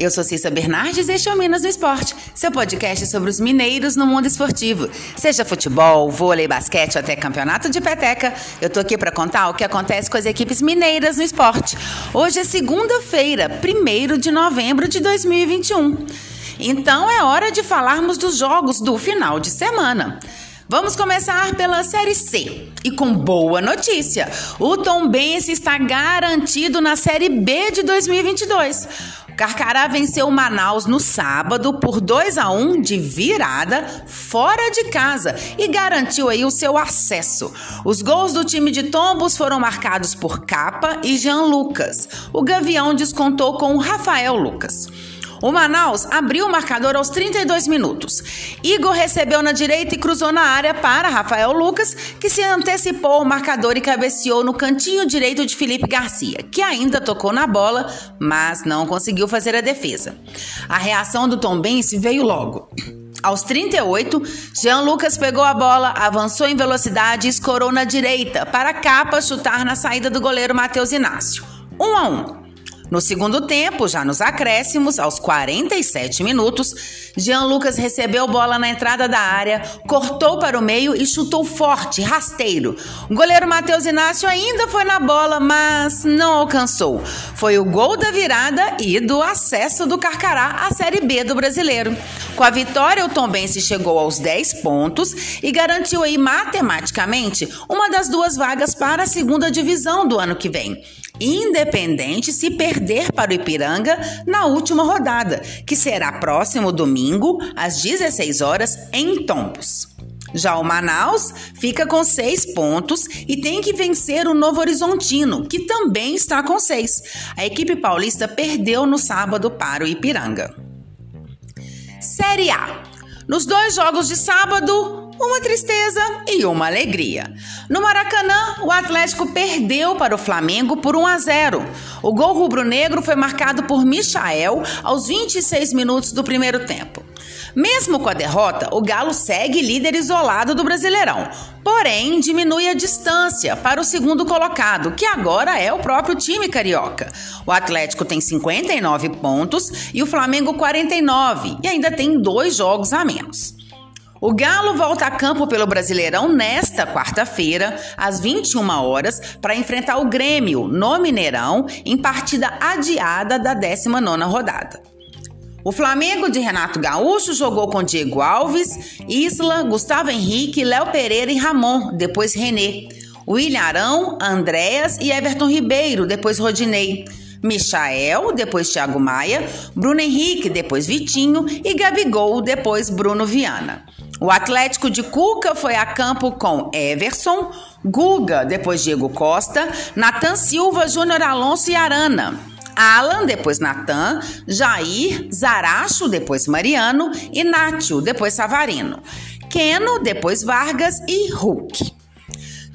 Eu sou Cissa Bernardes e este é o Minas no Esporte, seu podcast sobre os mineiros no mundo esportivo. Seja futebol, vôlei, basquete ou até campeonato de peteca, eu tô aqui para contar o que acontece com as equipes mineiras no esporte. Hoje é segunda-feira, 1 de novembro de 2021. Então é hora de falarmos dos jogos do final de semana. Vamos começar pela Série C. E com boa notícia, o Tombense está garantido na Série B de 2022. Carcará venceu Manaus no sábado por 2 a 1 de virada fora de casa e garantiu aí o seu acesso. Os gols do time de Tombos foram marcados por Capa e Jean Lucas. O Gavião descontou com Rafael Lucas. O Manaus abriu o marcador aos 32 minutos. Igor recebeu na direita e cruzou na área para Rafael Lucas, que se antecipou ao marcador e cabeceou no cantinho direito de Felipe Garcia, que ainda tocou na bola, mas não conseguiu fazer a defesa. A reação do Tombense veio logo. Aos 38, Jean Lucas pegou a bola, avançou em velocidade e escorou na direita para a capa chutar na saída do goleiro Matheus Inácio. 1 um a 1. Um. No segundo tempo, já nos acréscimos, aos 47 minutos, Jean Lucas recebeu bola na entrada da área, cortou para o meio e chutou forte, rasteiro. O goleiro Matheus Inácio ainda foi na bola, mas não alcançou. Foi o gol da virada e do acesso do Carcará à Série B do Brasileiro. Com a vitória, o Tombense chegou aos 10 pontos e garantiu aí matematicamente uma das duas vagas para a segunda divisão do ano que vem independente se perder para o Ipiranga na última rodada, que será próximo domingo, às 16 horas, em Tombos. Já o Manaus fica com seis pontos e tem que vencer o Novo Horizontino, que também está com seis. A equipe paulista perdeu no sábado para o Ipiranga. Série A. Nos dois jogos de sábado, uma tristeza e uma alegria. No Maracanã, o Atlético perdeu para o Flamengo por 1 a 0. O gol rubro-negro foi marcado por Michael aos 26 minutos do primeiro tempo. Mesmo com a derrota, o Galo segue líder isolado do Brasileirão, porém diminui a distância para o segundo colocado, que agora é o próprio time carioca. O Atlético tem 59 pontos e o Flamengo 49 e ainda tem dois jogos a menos. O Galo volta a campo pelo Brasileirão nesta quarta-feira, às 21 horas, para enfrentar o Grêmio no Mineirão em partida adiada da 19ª rodada. O Flamengo de Renato Gaúcho jogou com Diego Alves, Isla, Gustavo Henrique, Léo Pereira e Ramon, depois René. William Arão, Andréas e Everton Ribeiro, depois Rodinei. Michael, depois Thiago Maia, Bruno Henrique, depois Vitinho e Gabigol, depois Bruno Viana. O Atlético de Cuca foi a campo com Everson, Guga, depois Diego Costa, Natan Silva, Júnior Alonso e Arana. Alan, depois Natan, Jair, Zaracho, depois Mariano e Nátio, depois Savarino. Keno, depois Vargas e Hulk.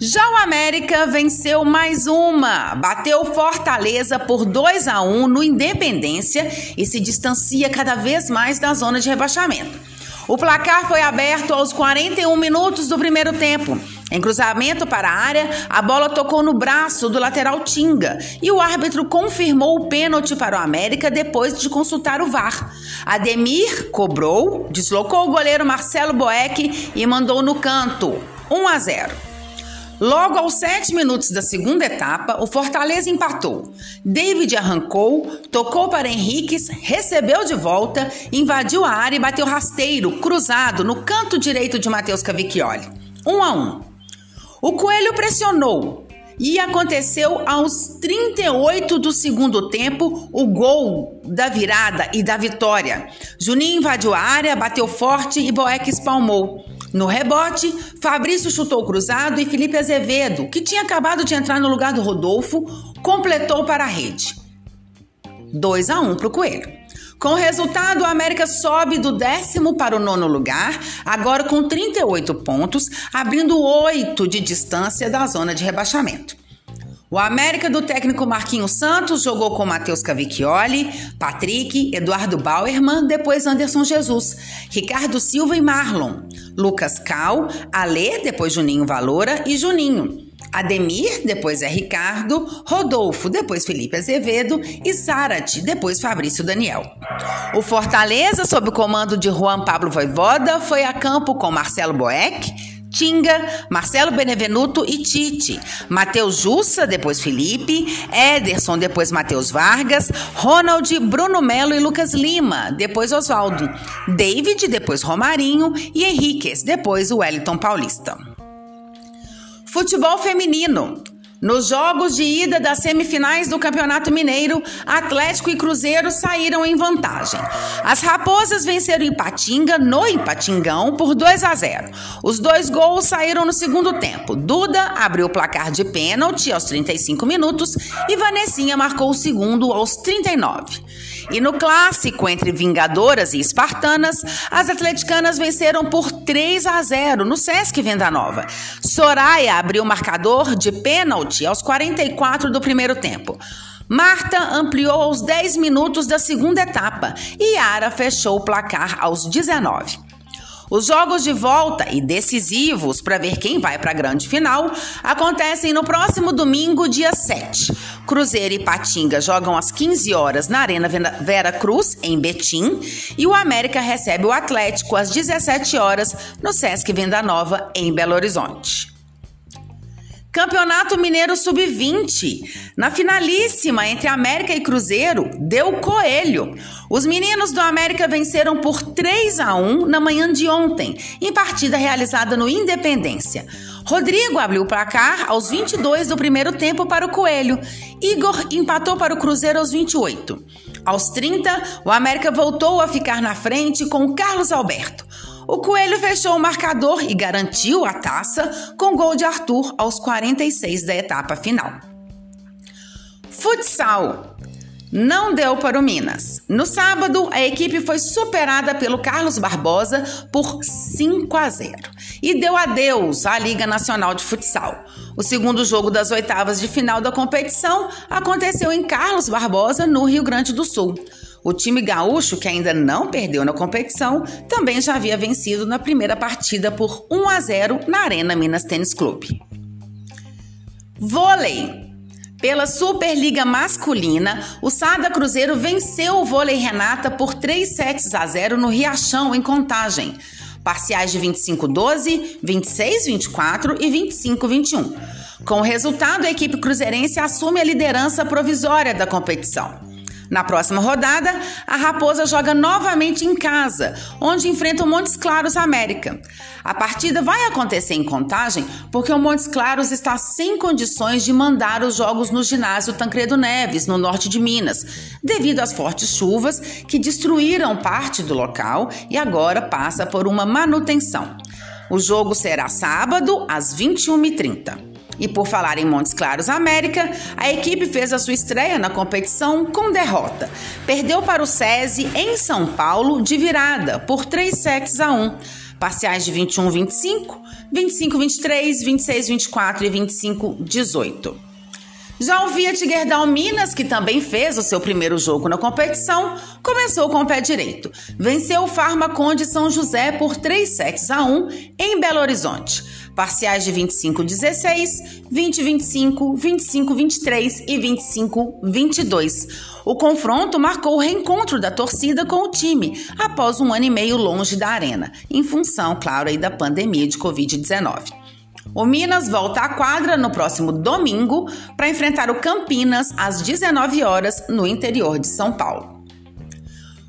Já o América venceu mais uma, bateu Fortaleza por 2 a 1 no Independência e se distancia cada vez mais da zona de rebaixamento. O placar foi aberto aos 41 minutos do primeiro tempo. Em cruzamento para a área, a bola tocou no braço do lateral Tinga e o árbitro confirmou o pênalti para o América depois de consultar o VAR. Ademir cobrou, deslocou o goleiro Marcelo Boeck e mandou no canto 1 a 0. Logo aos sete minutos da segunda etapa, o Fortaleza empatou. David arrancou, tocou para Henriques, recebeu de volta, invadiu a área e bateu rasteiro, cruzado, no canto direito de Matheus Cavicchioli. Um a um. O Coelho pressionou, e aconteceu aos 38 do segundo tempo o gol da virada e da vitória. Juninho invadiu a área, bateu forte e Boeck espalmou. No rebote, Fabrício chutou cruzado e Felipe Azevedo, que tinha acabado de entrar no lugar do Rodolfo, completou para a rede. 2 a 1 para o Coelho. Com o resultado, o América sobe do décimo para o nono lugar, agora com 38 pontos, abrindo 8 de distância da zona de rebaixamento. O América do técnico Marquinhos Santos jogou com Matheus Cavicchioli, Patrick, Eduardo Bauerman, depois Anderson Jesus, Ricardo Silva e Marlon, Lucas Cal, Alê, depois Juninho Valora e Juninho. Ademir, depois é Ricardo, Rodolfo, depois Felipe Azevedo e Zarate, depois Fabrício Daniel. O Fortaleza, sob o comando de Juan Pablo Voivoda, foi a campo com Marcelo Boeck, Tinga, Marcelo Benevenuto e Tite. Matheus Jussa, depois Felipe. Ederson, depois Matheus Vargas. Ronald, Bruno Melo e Lucas Lima, depois Oswaldo. David, depois Romarinho. E Henriquez, depois o Wellington Paulista. Futebol feminino. Nos jogos de ida das semifinais do Campeonato Mineiro, Atlético e Cruzeiro saíram em vantagem. As Raposas venceram Ipatinga no Ipatingão por 2 a 0. Os dois gols saíram no segundo tempo. Duda abriu o placar de pênalti aos 35 minutos e Vanessinha marcou o segundo aos 39. E no clássico entre Vingadoras e Espartanas, as atleticanas venceram por 3 a 0 no Sesc Venda Nova. Soraya abriu o marcador de pênalti aos 44 do primeiro tempo. Marta ampliou aos 10 minutos da segunda etapa e Yara fechou o placar aos 19. Os jogos de volta e decisivos para ver quem vai para a grande final acontecem no próximo domingo, dia 7. Cruzeiro e Patinga jogam às 15 horas na Arena Vera Cruz, em Betim, e o América recebe o Atlético às 17 horas no Sesc Venda Nova, em Belo Horizonte. Campeonato Mineiro Sub-20. Na finalíssima entre América e Cruzeiro, deu coelho. Os meninos do América venceram por 3 a 1 na manhã de ontem, em partida realizada no Independência. Rodrigo abriu o placar aos 22 do primeiro tempo para o Coelho. Igor empatou para o Cruzeiro aos 28. Aos 30, o América voltou a ficar na frente com Carlos Alberto. O Coelho fechou o marcador e garantiu a taça com gol de Arthur aos 46 da etapa final. Futsal. Não deu para o Minas. No sábado, a equipe foi superada pelo Carlos Barbosa por 5 a 0 e deu adeus à Liga Nacional de Futsal. O segundo jogo das oitavas de final da competição aconteceu em Carlos Barbosa, no Rio Grande do Sul. O time gaúcho, que ainda não perdeu na competição, também já havia vencido na primeira partida por 1 a 0 na Arena Minas Tênis Clube. Vôlei. Pela Superliga Masculina, o Sada Cruzeiro venceu o Vôlei Renata por 3 sets a 0 no Riachão, em Contagem. Parciais de 25-12, 26-24 e 25-21. Com o resultado, a equipe cruzeirense assume a liderança provisória da competição. Na próxima rodada, a Raposa joga novamente em casa, onde enfrenta o Montes Claros América. A partida vai acontecer em contagem porque o Montes Claros está sem condições de mandar os jogos no ginásio Tancredo Neves, no norte de Minas, devido às fortes chuvas que destruíram parte do local e agora passa por uma manutenção. O jogo será sábado, às 21h30. E por falar em Montes Claros América, a equipe fez a sua estreia na competição com derrota. Perdeu para o SESI em São Paulo de virada por 3 sets a 1. Parciais de 21-25, 25-23, 26-24 e 25-18. Já o Fiat Gerdau Minas, que também fez o seu primeiro jogo na competição, começou com o pé direito. Venceu o Farmaconde São José por 3 sets a 1 em Belo Horizonte parciais de 25-16, 20-25, 25-23 e 25-22. O confronto marcou o reencontro da torcida com o time após um ano e meio longe da arena, em função, claro, aí da pandemia de Covid-19. O Minas volta à quadra no próximo domingo para enfrentar o Campinas às 19 horas no interior de São Paulo.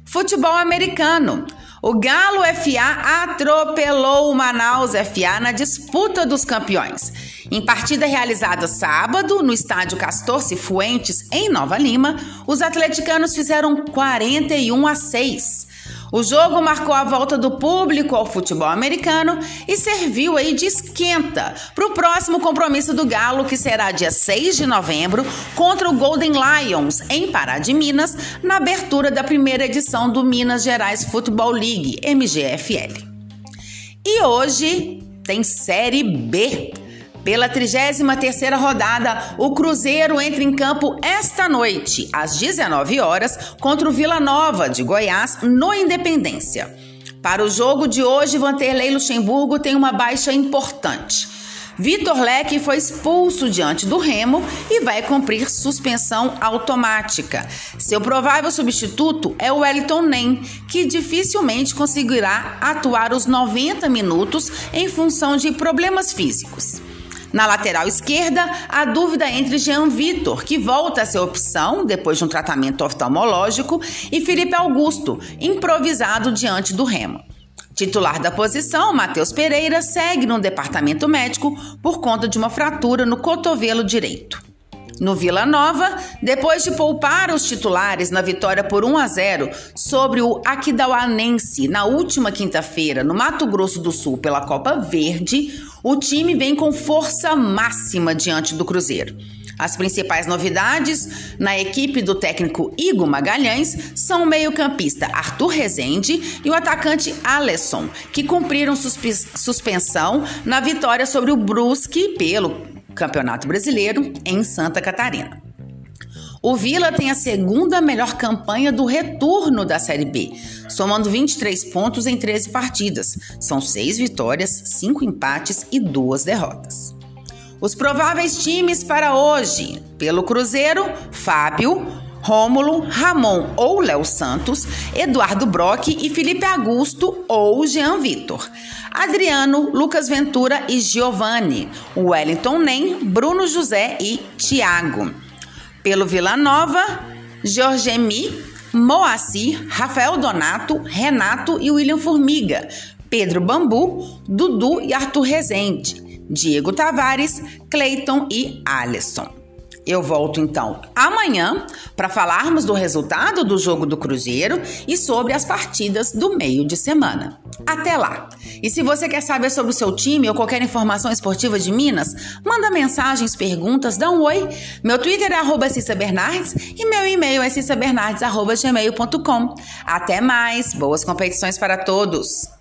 Futebol americano. O Galo FA atropelou o Manaus FA na disputa dos campeões. Em partida realizada sábado no estádio Castor Cifuentes, em Nova Lima, os atleticanos fizeram 41 a 6. O jogo marcou a volta do público ao futebol americano e serviu aí de esquenta para o próximo compromisso do Galo, que será dia 6 de novembro, contra o Golden Lions, em Pará de Minas, na abertura da primeira edição do Minas Gerais Football League, MGFL. E hoje tem Série B. Pela 33ª rodada, o Cruzeiro entra em campo esta noite, às 19 horas, contra o Vila Nova de Goiás, no Independência. Para o jogo de hoje, Vanderlei Luxemburgo tem uma baixa importante. Vitor Leque foi expulso diante do Remo e vai cumprir suspensão automática. Seu provável substituto é o Wellington Nem, que dificilmente conseguirá atuar os 90 minutos em função de problemas físicos. Na lateral esquerda, a dúvida entre Jean Vitor, que volta a ser opção depois de um tratamento oftalmológico, e Felipe Augusto, improvisado diante do Remo. Titular da posição, Matheus Pereira, segue no departamento médico por conta de uma fratura no cotovelo direito. No Vila Nova, depois de poupar os titulares na vitória por 1 a 0 sobre o Aquidauanense na última quinta-feira no Mato Grosso do Sul pela Copa Verde, o time vem com força máxima diante do Cruzeiro. As principais novidades na equipe do técnico Igor Magalhães são o meio-campista Arthur Rezende e o atacante Alesson, que cumpriram suspensão na vitória sobre o Brusque pelo Campeonato Brasileiro em Santa Catarina. O Vila tem a segunda melhor campanha do retorno da Série B, somando 23 pontos em 13 partidas. São 6 vitórias, 5 empates e 2 derrotas. Os prováveis times para hoje: pelo Cruzeiro, Fábio, Rômulo, Ramon ou Léo Santos, Eduardo Brock e Felipe Augusto ou Jean Vitor. Adriano, Lucas Ventura e Giovanni, Wellington Nem, Bruno José e Thiago. Pelo Vila Nova, Jorgemi, Moacir, Rafael Donato, Renato e William Formiga, Pedro Bambu, Dudu e Arthur Rezende. Diego Tavares, Cleiton e Alisson. Eu volto então amanhã para falarmos do resultado do jogo do Cruzeiro e sobre as partidas do meio de semana. Até lá! E se você quer saber sobre o seu time ou qualquer informação esportiva de Minas, manda mensagens, perguntas, dá um oi. Meu Twitter é arroba Bernardes e meu e-mail é cissabernardes.gmail.com. Até mais! Boas competições para todos!